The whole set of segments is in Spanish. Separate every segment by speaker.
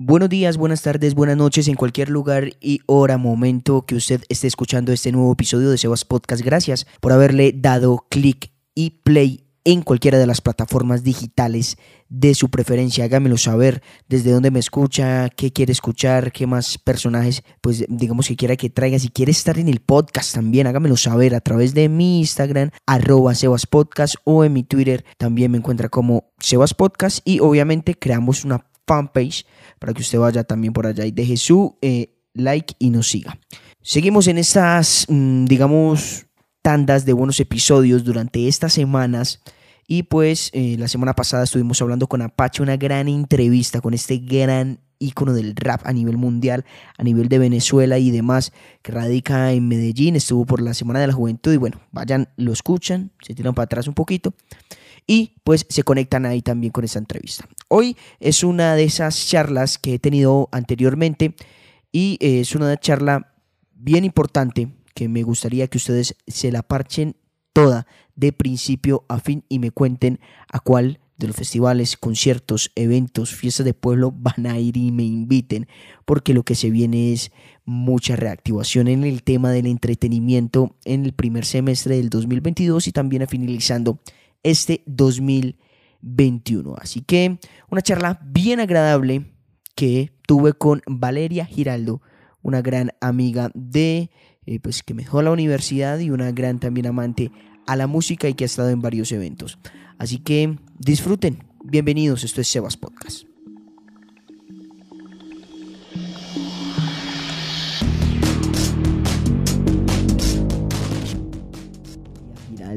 Speaker 1: Buenos días, buenas tardes, buenas noches en cualquier lugar y hora, momento que usted esté escuchando este nuevo episodio de Sebas Podcast. Gracias por haberle dado clic y play en cualquiera de las plataformas digitales de su preferencia. Hágamelo saber desde dónde me escucha, qué quiere escuchar, qué más personajes, pues digamos que quiera que traiga. Si quiere estar en el podcast también, hágamelo saber a través de mi Instagram, arroba Sebas Podcast o en mi Twitter también me encuentra como Sebas Podcast y obviamente creamos una fanpage para que usted vaya también por allá y deje su eh, like y nos siga. Seguimos en estas, mm, digamos, tandas de buenos episodios durante estas semanas. Y pues eh, la semana pasada estuvimos hablando con Apache, una gran entrevista con este gran ícono del rap a nivel mundial, a nivel de Venezuela y demás, que radica en Medellín, estuvo por la Semana de la Juventud y bueno, vayan, lo escuchan, se tiran para atrás un poquito y pues se conectan ahí también con esta entrevista. Hoy es una de esas charlas que he tenido anteriormente y eh, es una charla bien importante que me gustaría que ustedes se la parchen toda de principio a fin y me cuenten a cuál de los festivales, conciertos, eventos, fiestas de pueblo van a ir y me inviten, porque lo que se viene es mucha reactivación en el tema del entretenimiento en el primer semestre del 2022 y también finalizando este 2021. Así que una charla bien agradable que tuve con Valeria Giraldo, una gran amiga de, eh, pues que me dejó la universidad y una gran también amante a la música y que ha estado en varios eventos. Así que disfruten. Bienvenidos, esto es Sebas Podcast.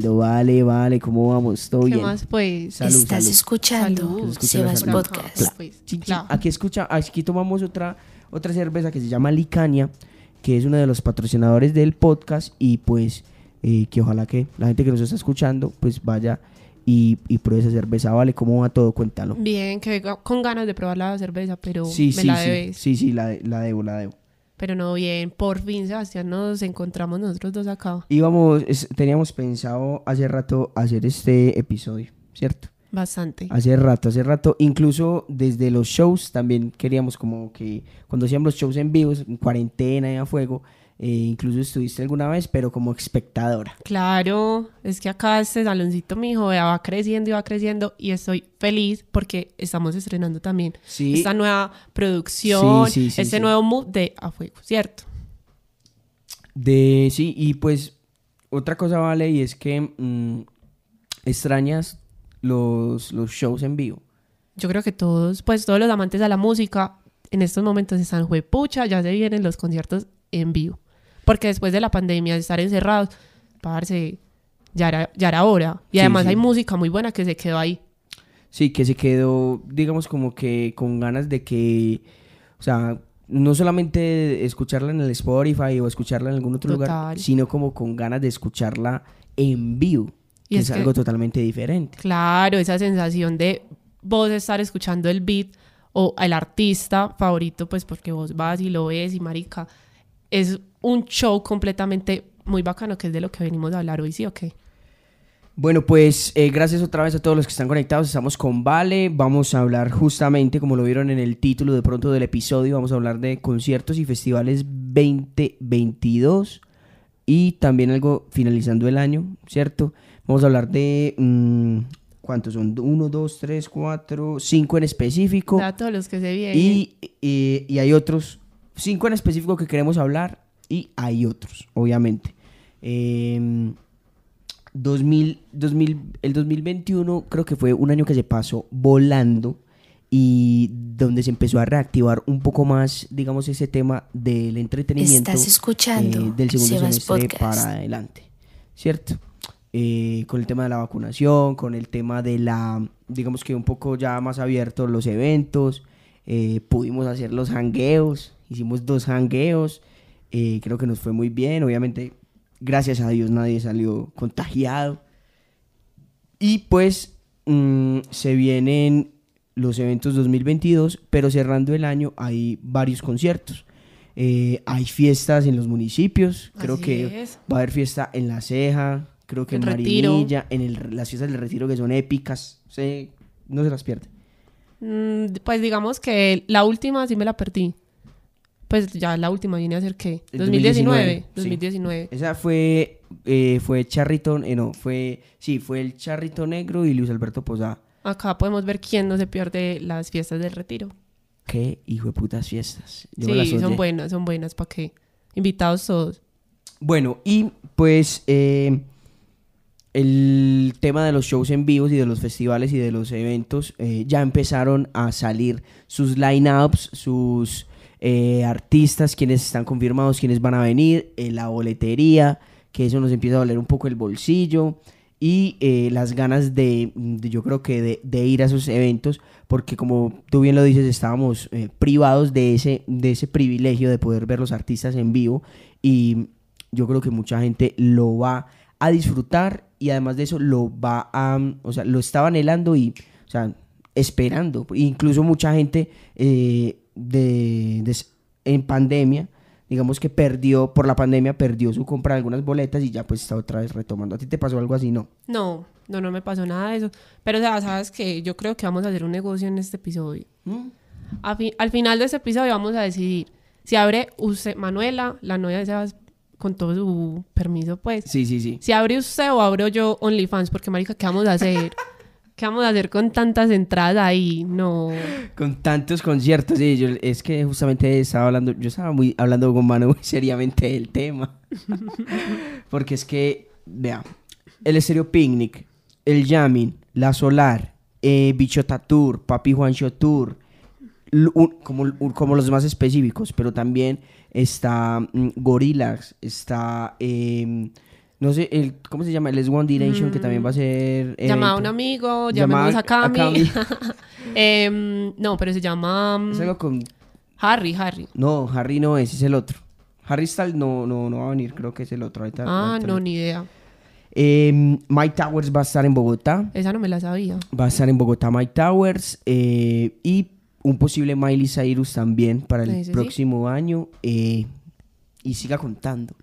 Speaker 1: Vale, vale, ¿cómo vamos? ¿Todo
Speaker 2: ¿Qué
Speaker 1: bien?
Speaker 2: más pues?
Speaker 3: Estás escuchando Sebas Podcast.
Speaker 2: Pues,
Speaker 1: Sí, sí,
Speaker 2: claro.
Speaker 1: Aquí escucha, aquí tomamos otra, otra cerveza que se llama Licania, que es uno de los patrocinadores del podcast y pues eh, que ojalá que la gente que nos está escuchando pues vaya y, y pruebe esa cerveza, ¿vale? ¿Cómo va todo? Cuéntalo.
Speaker 2: Bien, que con ganas de probar la cerveza, pero
Speaker 1: Sí,
Speaker 2: me
Speaker 1: sí,
Speaker 2: la
Speaker 1: sí,
Speaker 2: debes.
Speaker 1: sí, sí, la, la debo, la debo.
Speaker 2: Pero no bien, por fin, Sebastián, nos encontramos nosotros dos acá.
Speaker 1: Íbamos, es- teníamos pensado hace rato hacer este episodio, ¿cierto?
Speaker 2: Bastante.
Speaker 1: Hace rato, hace rato, incluso desde los shows también queríamos como que cuando hacíamos los shows en vivo, en cuarentena y a fuego, eh, incluso estuviste alguna vez, pero como espectadora.
Speaker 2: Claro, es que acá este saloncito, mi hijo, va creciendo y va creciendo y estoy feliz porque estamos estrenando también
Speaker 1: Sí.
Speaker 2: esta nueva producción,
Speaker 1: Sí,
Speaker 2: este nuevo mood de A Fuego, ¿cierto?
Speaker 1: De, sí, y pues otra cosa vale y es que mm, extrañas los, los shows en vivo.
Speaker 2: Yo creo que todos, pues todos los amantes a la música en estos momentos están juepucha, ya se vienen los conciertos en vivo. Porque después de la pandemia, de estar encerrados, parce, ya era, ya era hora. Y
Speaker 1: Sí,
Speaker 2: además
Speaker 1: sí.
Speaker 2: hay música muy buena que se quedó ahí.
Speaker 1: Sí, que se quedó, digamos, como que con ganas de que, o sea, no solamente escucharla en el Spotify o escucharla en algún otro lugar, sino como con ganas de escucharla en vivo,
Speaker 2: Y
Speaker 1: que
Speaker 2: es
Speaker 1: es,
Speaker 2: que-
Speaker 1: algo totalmente diferente.
Speaker 2: Claro, esa sensación de vos estar escuchando el beat o el artista favorito, pues porque vos vas y lo ves y marica, es un show completamente muy bacano que es de lo que venimos a hablar hoy, ¿sí o qué?
Speaker 1: Bueno, pues eh, gracias otra vez a todos los que están conectados. Estamos con Vale. Vamos a hablar justamente, como lo vieron en el título de pronto del episodio, vamos a hablar de conciertos y festivales 2022 y también algo finalizando el año, ¿cierto? Vamos a hablar de... mm, ¿Cuántos son? Uno, dos, tres, cuatro, cinco en específico.
Speaker 2: A todos los que se vienen.
Speaker 1: Y, y- y hay otros, cinco en específico que queremos hablar y hay otros, obviamente. Em, 2000, 2000, el 2021 creo que fue un año que se pasó volando y donde se empezó a reactivar un poco más, digamos, ese tema del entretenimiento
Speaker 3: Estás escuchando
Speaker 1: eh, del segundo
Speaker 3: Sebas
Speaker 1: semestre
Speaker 3: Podcast.
Speaker 1: para adelante, ¿cierto? Eh, con el tema de la vacunación, con el tema de la, digamos que un poco ya más abiertos los eventos, eh, pudimos hacer los hangueos, hicimos dos hangueos, eh, creo que nos fue muy bien, obviamente, gracias a Dios nadie salió contagiado. Y pues mm, se vienen los eventos 2022, pero cerrando el año hay varios conciertos. Eh, hay fiestas en los municipios, creo
Speaker 2: Así
Speaker 1: que
Speaker 2: es.
Speaker 1: va a haber fiesta en La Ceja, creo que
Speaker 2: El
Speaker 1: en
Speaker 2: Retiro.
Speaker 1: Marinilla, en el- las fiestas del Retiro que son épicas, se- no se las pierden.
Speaker 2: Mm, pues digamos que la última sí me la perdí. Pues ya la última viene a ser qué?
Speaker 1: El
Speaker 2: 2019.
Speaker 1: 2019, sí.
Speaker 2: 2019.
Speaker 1: Esa fue, eh, fue Charrito, eh, no, fue, sí, fue el Charrito Negro y Luis Alberto Posada.
Speaker 2: Acá podemos ver quién no se pierde las fiestas del retiro.
Speaker 1: Qué hijo de putas fiestas. Yo me las
Speaker 2: sí, son buenas, son buenas. ¿Para qué? Invitados todos.
Speaker 1: Bueno, y pues eh, el tema de los shows en vivos y de los festivales y de los eventos eh, ya empezaron a salir sus lineups, sus eh, artistas, quienes están confirmados, quienes van a venir, eh, la boletería, que eso nos empieza a doler un poco el bolsillo y eh, las ganas de, yo creo que de, ir a esos eventos, porque como tú bien lo dices, estábamos privados de ese, de ese privilegio de poder ver los artistas en vivo y yo creo que mucha gente lo va a disfrutar y además de eso lo va a, o sea, lo estaba anhelando y, o sea, esperando. Incluso mucha gente eh, de, de- en pandemia, digamos que perdió, por la pandemia perdió su compra de algunas boletas y ya pues está otra vez retomando. ¿A ti te pasó algo así? No.
Speaker 2: No, no, no me pasó nada de eso. Pero, o sea, sabes que yo creo que vamos a hacer un negocio en este episodio. Fi- al final de este episodio vamos a decidir si abre usted, Manuela, la novia de Sebas, con todo su permiso, pues.
Speaker 1: Sí, sí, sí.
Speaker 2: Si abre usted o abro yo OnlyFans, porque, marica, ¿qué vamos a hacer? ¿Qué vamos a hacer con tantas entradas ahí? No.
Speaker 1: Con tantos conciertos, sí, es que justamente estaba hablando, yo estaba muy hablando con Manu muy seriamente del tema. Porque es que, vea, el Estéreo Picnic, el Jamming, La Solar, eh, Bichota Tour, Papi Juancho Tour, como, los más específicos, pero también está mm, Gorillaz, está, em, no sé, el, ¿cómo se llama? El S1 Direction, que también va a ser...
Speaker 2: Llamaba a un amigo, llamemos a
Speaker 1: a
Speaker 2: Cami.
Speaker 1: Cami.
Speaker 2: Em, no, pero se llama mm,
Speaker 1: Es algo con
Speaker 2: Harry, Harry.
Speaker 1: No, Harry no es, es el otro. Harry Styles no, no, no va a venir, creo que es el otro. Ahorita-
Speaker 2: Ah,
Speaker 1: ahorita
Speaker 2: no, ni idea.
Speaker 1: Eh, Mike Towers va a estar en Bogotá.
Speaker 2: Esa no me la sabía.
Speaker 1: Va a estar en Bogotá Mike Towers. eh, y un posible Miley Cyrus también para el
Speaker 2: sí,
Speaker 1: próximo año. eh, y siga contando.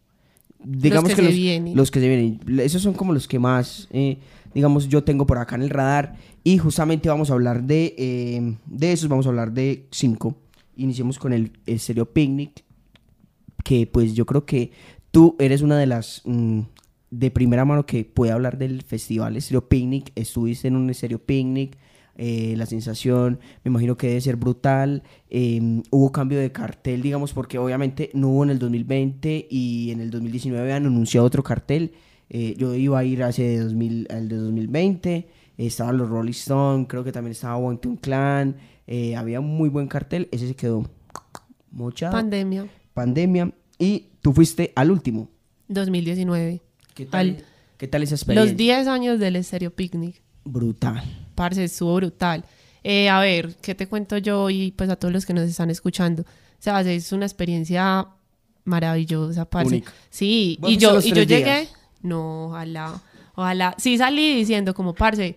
Speaker 1: Digamos
Speaker 2: que
Speaker 1: que,
Speaker 2: se
Speaker 1: los,
Speaker 2: vienen.
Speaker 1: los que se vienen. Esos son como los que más, eh, digamos, yo tengo por acá en el radar. Y justamente vamos a hablar de, eh, de esos. Vamos a hablar de cinco. Iniciemos con el, el Stereo Picnic. Que pues yo creo que tú eres una de las mm, de primera mano que puede hablar del festival Stereo Picnic. Estuviste en un Stereo Picnic. Eh, la sensación, me imagino que debe ser brutal. eh, hubo cambio de cartel, digamos, porque obviamente no hubo en el 2020 y en el 2019 habían anunciado otro cartel. Eh, yo iba a ir hace 2000, al de 2020. eh, estaban los Rolling Stones, creo que también estaba Wangton Clan. eh, había un muy buen cartel. Ese se quedó mochado.
Speaker 2: Pandemia,
Speaker 1: pandemia. Y tú fuiste al último.
Speaker 2: 2019.
Speaker 1: ¿Qué tal,
Speaker 2: Al-
Speaker 1: ¿qué tal esa experiencia?
Speaker 2: Los 10 años del Estéreo Picnic.
Speaker 1: Brutal.
Speaker 2: Parce, estuvo brutal. Eh, a ver, ¿qué te cuento yo y pues a todos los que nos están escuchando? O sea, es una experiencia maravillosa, parce.
Speaker 1: Única.
Speaker 2: Sí,
Speaker 1: ¿Vos
Speaker 2: y yo, y yo
Speaker 1: tres
Speaker 2: llegué,
Speaker 1: días?
Speaker 2: no, ojalá, ojalá. Sí salí diciendo como, parce,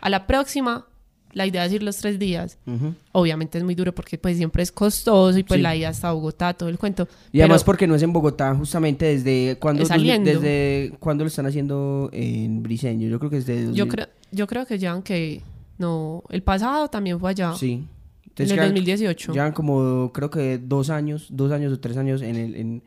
Speaker 2: a la próxima, la idea es ir los tres días.
Speaker 1: Ujú.
Speaker 2: Obviamente es muy duro porque pues siempre es costoso y pues
Speaker 1: Sí.
Speaker 2: la ida hasta Bogotá, todo el cuento.
Speaker 1: Y además
Speaker 2: Pero-
Speaker 1: porque no es en Bogotá, justamente desde cuando desde cuando lo están haciendo en Briseño. Yo creo que es de
Speaker 2: Yo creo, yo creo que llevan que. No, el pasado también fue allá.
Speaker 1: Sí.
Speaker 2: en
Speaker 1: Entonces
Speaker 2: el
Speaker 1: quedan-
Speaker 2: 2018.
Speaker 1: Llevan como creo que dos años, dos años o tres años en el en-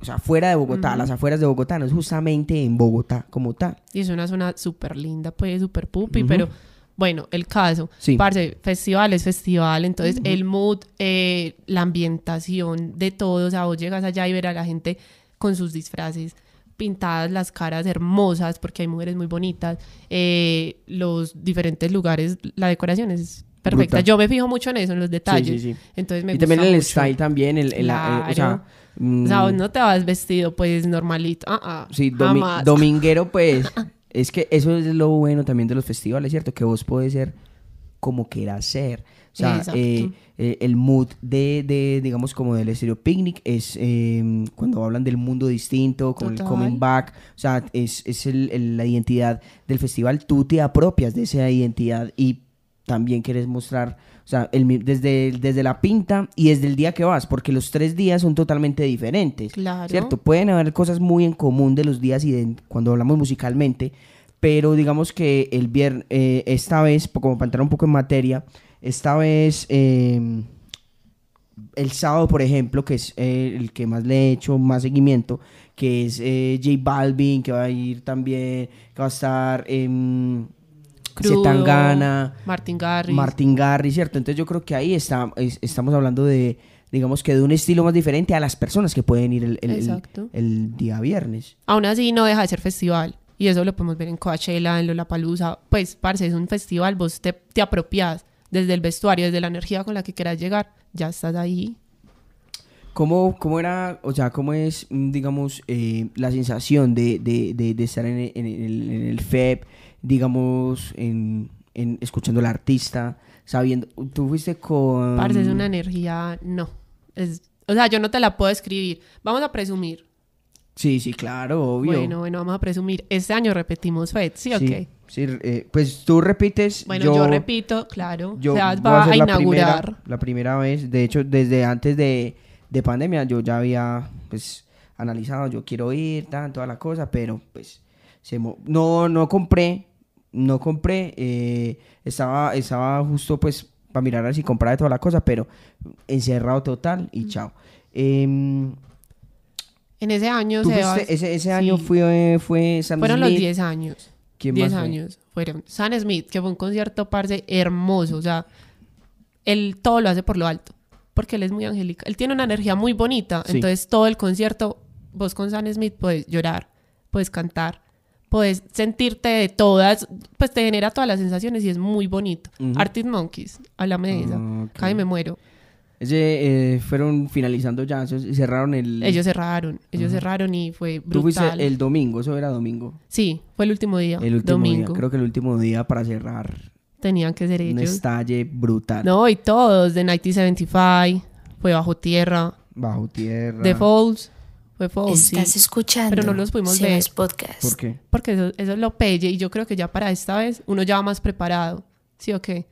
Speaker 1: o sea, fuera de Bogotá, las afueras de Bogotá, no es justamente en Bogotá como tal.
Speaker 2: Y es una zona súper linda, pues, súper pupi,
Speaker 1: Ujú.
Speaker 2: pero bueno, el caso.
Speaker 1: Sí.
Speaker 2: Parce, festival es festival, entonces el mood, eh, la ambientación de todo, o sea, vos llegas allá y ver a la gente con sus disfraces pintadas las caras hermosas porque hay mujeres muy bonitas eh, los diferentes lugares la decoración es perfecta yo me fijo mucho en eso en los detalles
Speaker 1: sí, sí.
Speaker 2: entonces me
Speaker 1: y también
Speaker 2: gusta
Speaker 1: el
Speaker 2: mucho.
Speaker 1: style también, el, el- o sea,
Speaker 2: Claro. O sea,
Speaker 1: mm,
Speaker 2: vos no te vas vestido pues normalito. Ah, ah,
Speaker 1: Sí, domi-
Speaker 2: jamás.
Speaker 1: dominguero, pues. es que eso es lo bueno también de los festivales, ¿cierto? Que vos podés ser como quieras ser. O sea, eh, eh, el mood de, de, digamos, como del estéreo picnic es eh, cuando hablan del mundo distinto, con el
Speaker 2: Total.
Speaker 1: coming back. O sea, es, es el- el- la identidad del festival. Tú te apropias de esa identidad y también quieres mostrar, o sea, el desde, desde la pinta y desde el día que vas, porque los tres días son totalmente diferentes.
Speaker 2: Claro.
Speaker 1: ¿Cierto? Pueden haber cosas muy en común de los días y de cuando hablamos musicalmente, pero digamos que el viernes, esta vez, como para entrar un poco en materia, esta vez, eh, el sábado, por ejemplo, que es eh, el que más le he hecho más seguimiento, que es eh, J Balvin, que va a ir también, que va a estar eh,
Speaker 2: Crudo,
Speaker 1: Zetangana,
Speaker 2: Martin Garrix.
Speaker 1: Martin Garrix, ¿cierto? Entonces yo creo que ahí está, es- estamos hablando de, digamos que de un estilo más diferente a las personas que pueden ir el, el- el día viernes.
Speaker 2: Aún así no deja de ser festival. Y eso lo podemos ver en Coachella, en Lollapalooza. Pues, parce, es un festival, vos te, te apropias desde el vestuario, desde la energía con la que quieras llegar. Ya estás ahí.
Speaker 1: ¿Cómo, cómo era, o sea, cómo es, mm, digamos, eh, la sensación de, de- de- de estar en el, en el- en el FEP, digamos, en, en- escuchando al artista, sabiendo, tú fuiste con...
Speaker 2: Parce, es una energía, no. Es, o sea, yo no te la puedo escribir. Vamos a presumir.
Speaker 1: Sí, sí, claro, obvio.
Speaker 2: Bueno, bueno, vamos a presumir. Este año repetimos FED, ¿sí o
Speaker 1: sí,
Speaker 2: qué?
Speaker 1: sí, eh, pues tú repites,
Speaker 2: Bueno, yo, repito, claro.
Speaker 1: yo
Speaker 2: o sea, va a,
Speaker 1: ser la
Speaker 2: inaugurar.
Speaker 1: primera, la primera vez, de hecho, desde antes de, de pandemia yo ya había, pues, analizado, yo quiero ir, tan, toda la cosa, pero, pues, se mo- no, no compré, no compré, eh, estaba, estaba justo, pues, para mirar a ver si compraba toda la cosa, pero encerrado total y chao. Em,
Speaker 2: En ese año
Speaker 1: tú
Speaker 2: se
Speaker 1: fuiste- ese, ese año
Speaker 2: sí.
Speaker 1: fue, fue Sam
Speaker 2: Fueron los
Speaker 1: Smith.
Speaker 2: 10 años.
Speaker 1: ¿Quién
Speaker 2: 10
Speaker 1: más fue?
Speaker 2: años. Fueron Sam Smith, que fue un concierto, parce, hermoso. O sea, él todo lo hace por lo alto. Porque él es muy angélica. Él tiene una energía muy bonita.
Speaker 1: Sí.
Speaker 2: Entonces, todo el concierto, vos con Sam Smith puedes llorar, puedes cantar, puedes sentirte de todas, pues te genera todas las sensaciones y es muy bonito.
Speaker 1: Ujú.
Speaker 2: Arctic Monkeys, háblame de esa.
Speaker 1: Ah, ok.
Speaker 2: Casi me muero.
Speaker 1: Ese, eh, fueron finalizando ya, cerraron el...
Speaker 2: Ellos cerraron, ellos cerraron y fue
Speaker 1: Tú fuiste
Speaker 2: brutal.
Speaker 1: el domingo, eso era domingo.
Speaker 2: Sí, fue el último día.
Speaker 1: El último
Speaker 2: domingo.
Speaker 1: día, creo que el último día para cerrar
Speaker 2: Tenían que ser
Speaker 1: un
Speaker 2: ellos.
Speaker 1: estalle brutal.
Speaker 2: No, y todos, de 1975, fue Bajo Tierra,
Speaker 1: Bajo tierra.
Speaker 2: The Falls, fue Falls, sí.
Speaker 3: Estás escuchando
Speaker 2: Pero no los pudimos ver.
Speaker 3: Podcast.
Speaker 1: ¿Por qué?
Speaker 2: Porque eso, eso es lo pelle y yo creo que ya para esta vez uno ya va más preparado, ¿sí o qué?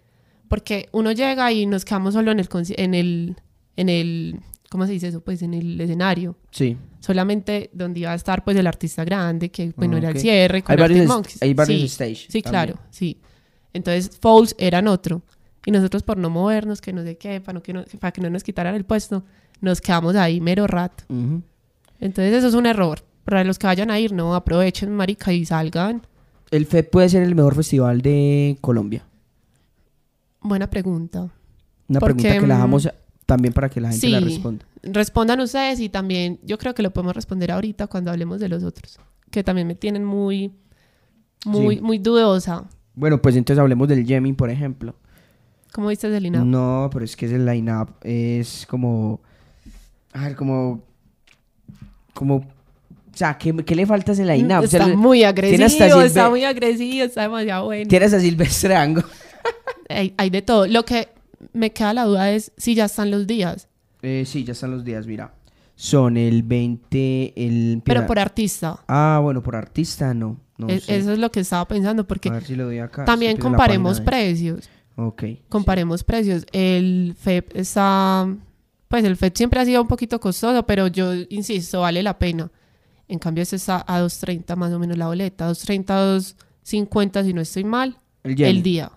Speaker 2: Porque uno llega y nos quedamos solo en el, en el, en el, ¿cómo se dice eso? Pues en el escenario.
Speaker 1: Sí.
Speaker 2: Solamente donde iba a estar pues el artista grande, que bueno,
Speaker 1: Ah,
Speaker 2: era el cierre con
Speaker 1: Hay varios,
Speaker 2: Monkeys.
Speaker 1: hay varios
Speaker 2: Sí.
Speaker 1: stage.
Speaker 2: Sí,
Speaker 1: también.
Speaker 2: claro, sí. Entonces, Falls eran otro. Y nosotros por no movernos, que no sé qué, para, no, que, no, para que no nos quitaran el puesto, nos quedamos ahí mero rato. Entonces eso es un error. Para los que vayan a ir, no, aprovechen, marica, y salgan.
Speaker 1: El FEP puede ser el mejor festival de Colombia.
Speaker 2: Buena pregunta.
Speaker 1: Una
Speaker 2: Porque,
Speaker 1: pregunta que la
Speaker 2: mm,
Speaker 1: dejamos también para que la gente la
Speaker 2: sí.
Speaker 1: responda.
Speaker 2: Respondan ustedes y también yo creo que lo podemos responder ahorita cuando hablemos de los otros, que también me tienen muy, muy,
Speaker 1: Sí.
Speaker 2: muy dudosa.
Speaker 1: Bueno, pues entonces hablemos del Yemin, por ejemplo.
Speaker 2: ¿Cómo viste ese line-up?
Speaker 1: No, pero es que ese line-up es como... A ver, como... Como... O sea, ¿qué, qué le falta a ese line-up? O sea,
Speaker 2: Está
Speaker 1: le-
Speaker 2: muy
Speaker 1: tiene
Speaker 2: agresivo, está muy agresivo, está demasiado bueno.
Speaker 1: Tienes a Silvestre Ango.
Speaker 2: Hay, hay de todo. Lo que me queda la duda es si ya están los días,
Speaker 1: Eh, sí, ya están los días, mira. Son el 20, el...
Speaker 2: pero por artista.
Speaker 1: Ah, bueno, por artista no. no
Speaker 2: E-
Speaker 1: sé.
Speaker 2: Eso es lo que estaba pensando, porque
Speaker 1: A ver si lo doy acá.
Speaker 2: también comparemos precios.
Speaker 1: Ok.
Speaker 2: Comparemos precios. El FEP está. Pues el FEP siempre ha sido un poquito costoso, pero yo insisto, vale la pena. En cambio, este está a 2.30 más o menos la boleta. 2.30, 2.50 si no estoy mal.
Speaker 1: El.
Speaker 2: El día.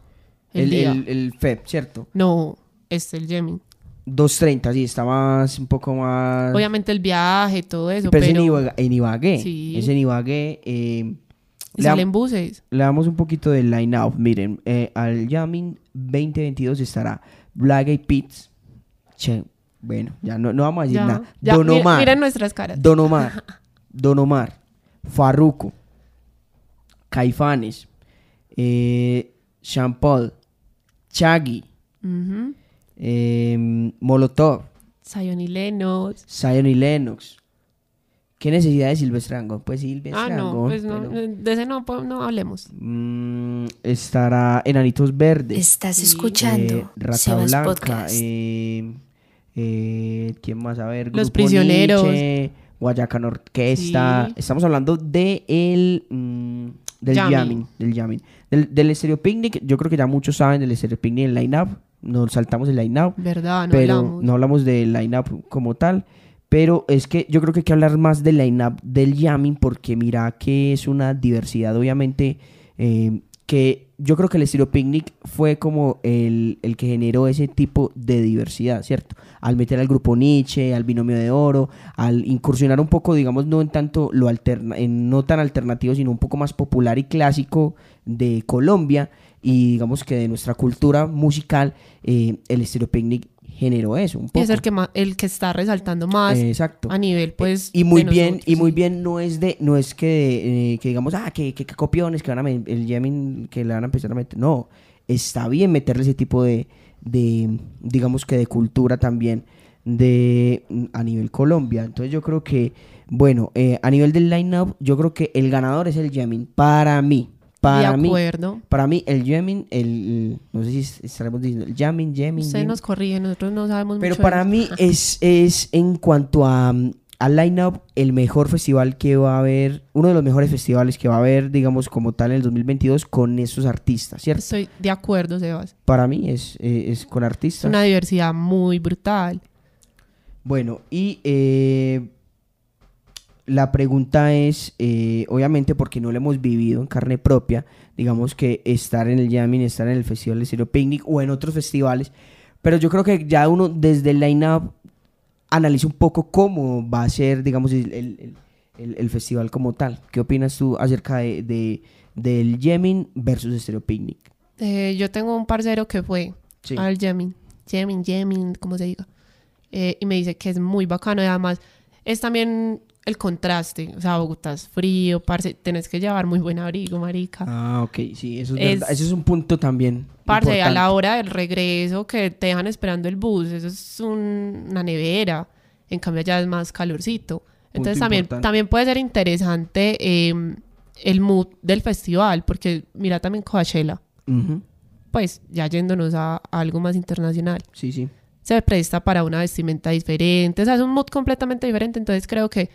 Speaker 2: El,
Speaker 1: El, el, el FEP, ¿cierto?
Speaker 2: No, este, el Yemin.
Speaker 1: 230, sí, está más, un poco más...
Speaker 2: Obviamente el viaje, todo eso,
Speaker 1: pero, es en Ibagué. En Ibagué.
Speaker 2: Sí.
Speaker 1: Es en Ibagué. eh, le,
Speaker 2: salen buses.
Speaker 1: le damos un poquito del line-up. Miren, eh, al Yamin 2022 estará Black Peas. Che, bueno, ya no, no vamos a decir
Speaker 2: Ya,
Speaker 1: nada.
Speaker 2: ya,
Speaker 1: Don Omar.
Speaker 2: miren nuestras caras.
Speaker 1: Don Omar. Don Omar. Farruko. Caifanes. Eh, Paul. Chaggy. Eh, Molotov.
Speaker 2: Zion y Lennox.
Speaker 1: Zion y Lennox. ¿Qué necesidad de Silvestre Angón? Pues Silvestre
Speaker 2: Ah, no,
Speaker 1: Angón,
Speaker 2: pues no,
Speaker 1: pero-
Speaker 2: de ese no, pues, no hablemos.
Speaker 1: Mm, estará Enanitos Verdes.
Speaker 3: Estás
Speaker 2: Sí.
Speaker 3: escuchando
Speaker 1: eh, Rata
Speaker 3: Sebas
Speaker 1: Blanca.
Speaker 3: Podcast.
Speaker 1: eh, eh, ¿Quién más? A ver.
Speaker 2: Los
Speaker 1: Grupo
Speaker 2: Prisioneros.
Speaker 1: Nietzsche, Guayacán Orquesta.
Speaker 2: Sí.
Speaker 1: Estamos hablando de el, mm, del
Speaker 2: Jamming.
Speaker 1: Del jamming. Del, del Stereo Picnic. Yo creo que ya muchos saben del Stereo Picnic el line-up. Nos saltamos el line-up.
Speaker 2: ¿Verdad? No
Speaker 1: pero
Speaker 2: hablamos.
Speaker 1: no hablamos del line-up como tal. Pero es que yo creo que hay que hablar más del line-up del jamming porque mira que es una diversidad, obviamente, eh, que yo creo que el estilo picnic fue como el, el que generó ese tipo de diversidad, ¿cierto? Al meter al grupo Nietzsche, al binomio de oro, al incursionar un poco, digamos, no en tanto lo alterna, en no tan alternativo, sino un poco más popular y clásico de Colombia y digamos que de nuestra cultura musical, eh, el estilo picnic generó eso un poco.
Speaker 2: es el que, ma- el que está resaltando más
Speaker 1: Exacto.
Speaker 2: a nivel, pues.
Speaker 1: y muy bien
Speaker 2: nosotros,
Speaker 1: y muy
Speaker 2: sí.
Speaker 1: bien no es de no es que, eh, que digamos ah que, que, que copiones que van a el jamming que le van a empezar a meter no está bien meterle ese tipo de, de digamos que de cultura también de a nivel Colombia entonces yo creo que bueno eh, a nivel del line up yo creo que el ganador es el jamming para mí para
Speaker 2: de
Speaker 1: mí
Speaker 2: acuerdo.
Speaker 1: para mí el jamming el, no sé si es- estaremos diciendo el jamming jamming,
Speaker 2: Usted nos corrige, nosotros no sabemos
Speaker 1: Pero
Speaker 2: mucho. de
Speaker 1: para mí es, es en cuanto a mm, al line-up el mejor festival que va a haber, uno de los mejores festivales que va a haber, digamos, como tal en el 2022 con esos artistas, ¿cierto?
Speaker 2: Estoy de acuerdo, Sebas.
Speaker 1: Para mí es, eh, es con
Speaker 2: Es
Speaker 1: artistas.
Speaker 2: una diversidad muy brutal.
Speaker 1: Bueno, y eh, la pregunta es, eh, obviamente porque no lo hemos vivido en carne propia, digamos que estar en el jamming, estar en el Festival de Estilo Picnic o en otros festivales, pero yo creo que ya uno desde el line-up analiza un poco cómo va a ser, digamos, el, el- el- el festival como tal. ¿Qué opinas tú acerca de, de- del jamming versus Estilo Picnic?
Speaker 2: Eh, yo tengo un parcero que fue
Speaker 1: Sí.
Speaker 2: al jamming, jamming, jamming, como se diga. Eh, y me dice que es muy bacano y además es también el contraste. O sea, Bogotá es frío, parce, tenés que llevar muy buen abrigo, marica.
Speaker 1: Ah, ok, sí, eso es. Ese es un punto también.
Speaker 2: Parce, a
Speaker 1: importante.
Speaker 2: la hora del regreso que te dejan esperando el bus, eso es un- una nevera. En cambio, allá es más calorcito. Entonces,
Speaker 1: Punto
Speaker 2: también,
Speaker 1: importante.
Speaker 2: también puede ser interesante eh, el mood del festival, porque mira también Coachella, pues ya yéndonos a, a algo más internacional,
Speaker 1: Sí, sí.
Speaker 2: se presta para una vestimenta diferente, o sea, es un mood completamente diferente. Entonces, creo que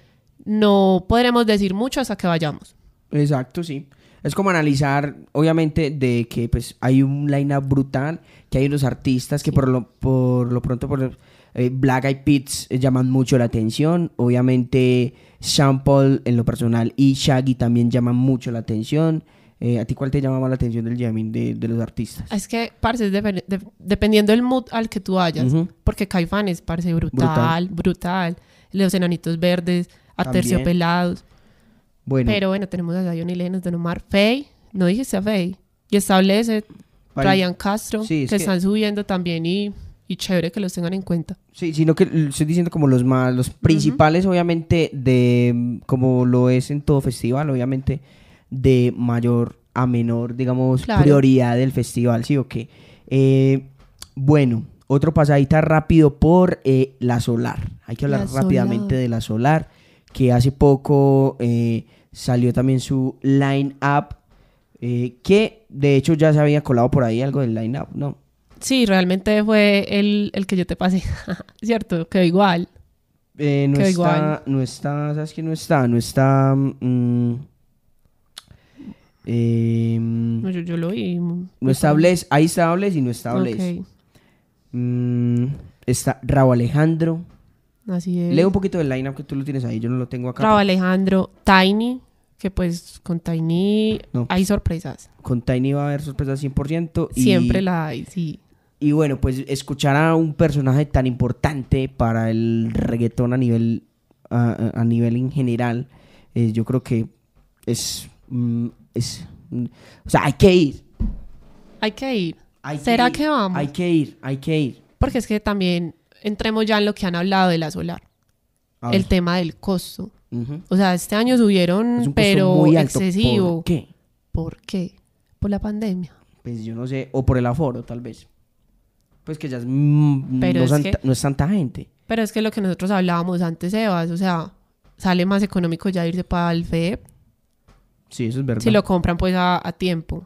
Speaker 2: no podremos decir mucho hasta que vayamos.
Speaker 1: Exacto, sí. Es como analizar, obviamente, de que pues hay un line-up brutal, que hay unos artistas que
Speaker 2: Sí.
Speaker 1: por lo, por lo pronto, por eh, Black Eyed Peas eh, llaman mucho la atención. Obviamente, Sean Paul en lo personal y Shaggy también llaman mucho la atención. Eh, ¿A ti cuál te llama más la atención del jamming de, de los artistas?
Speaker 2: Es que, parce, es depen- de- dependiendo del mood al que tú vayas. Porque Caifanes, parce, brutal, brutal. Los enanitos verdes, aterciopelados.
Speaker 1: Bueno,
Speaker 2: Pero bueno, tenemos a Zion y Lennox, Don Omar, Faye, no dijiste a Faye. Y establece
Speaker 1: para-
Speaker 2: Ryan Castro,
Speaker 1: Sí, es
Speaker 2: que,
Speaker 1: que-
Speaker 2: están subiendo también y, y chévere que los tengan en cuenta.
Speaker 1: Sí, sino que estoy diciendo como los más, los principales, obviamente, de como lo es en todo festival, obviamente, de mayor a menor, digamos,
Speaker 2: Claro.
Speaker 1: prioridad del festival, ¿sí o qué? Eh, bueno, otro pasadita rápido por eh, la Solar. Hay que hablar
Speaker 2: La
Speaker 1: rápidamente
Speaker 2: Solar.
Speaker 1: de la Solar, que hace poco eh, salió también su line-up, eh, que de hecho ya se había colado por ahí algo del line-up, ¿no?
Speaker 2: Sí, realmente fue el, el que yo te pasé, ¿cierto? Quedó igual.
Speaker 1: Eh, no
Speaker 2: Quedó
Speaker 1: está,
Speaker 2: igual.
Speaker 1: no está, ¿sabes quién no está? No está, mm, eh,
Speaker 2: No, yo, yo lo vi.
Speaker 1: no está Bless, ahí está Bless y no está Bless.
Speaker 2: Ok,
Speaker 1: Mm, está Raúl Alejandro.
Speaker 2: Así es.
Speaker 1: Leo un poquito del lineup que tú lo tienes ahí, yo no lo tengo acá.
Speaker 2: Raúl Alejandro, Tiny, que pues con Tiny
Speaker 1: No.
Speaker 2: hay sorpresas.
Speaker 1: Con Tiny va a haber sorpresas 100%. Y,
Speaker 2: Siempre la hay, sí.
Speaker 1: Y bueno, pues escuchar a un personaje tan importante para el reggaetón a nivel, a, a- nivel en general, eh, yo creo que es, mm, es, mm, o sea, hay que ir.
Speaker 2: Hay que ir.
Speaker 1: hay
Speaker 2: ¿Será
Speaker 1: ir,
Speaker 2: que vamos?
Speaker 1: Hay que ir, hay que ir.
Speaker 2: Porque es que también entremos ya en lo que han hablado de la solar. El tema del costo. O sea, este año subieron,
Speaker 1: Es un costo
Speaker 2: pero
Speaker 1: muy alto.
Speaker 2: excesivo.
Speaker 1: ¿Por qué?
Speaker 2: ¿Por qué? Por la pandemia.
Speaker 1: Pues yo no sé, o por el aforo, tal vez. Pues que ya es, mm,
Speaker 2: Pero
Speaker 1: no,
Speaker 2: es
Speaker 1: santa-
Speaker 2: que-
Speaker 1: no es tanta gente.
Speaker 2: Pero es que lo que nosotros hablábamos antes, Sebas, o sea, sale más económico ya irse para el FEP
Speaker 1: Sí, eso es verdad.
Speaker 2: si lo compran pues a, a tiempo.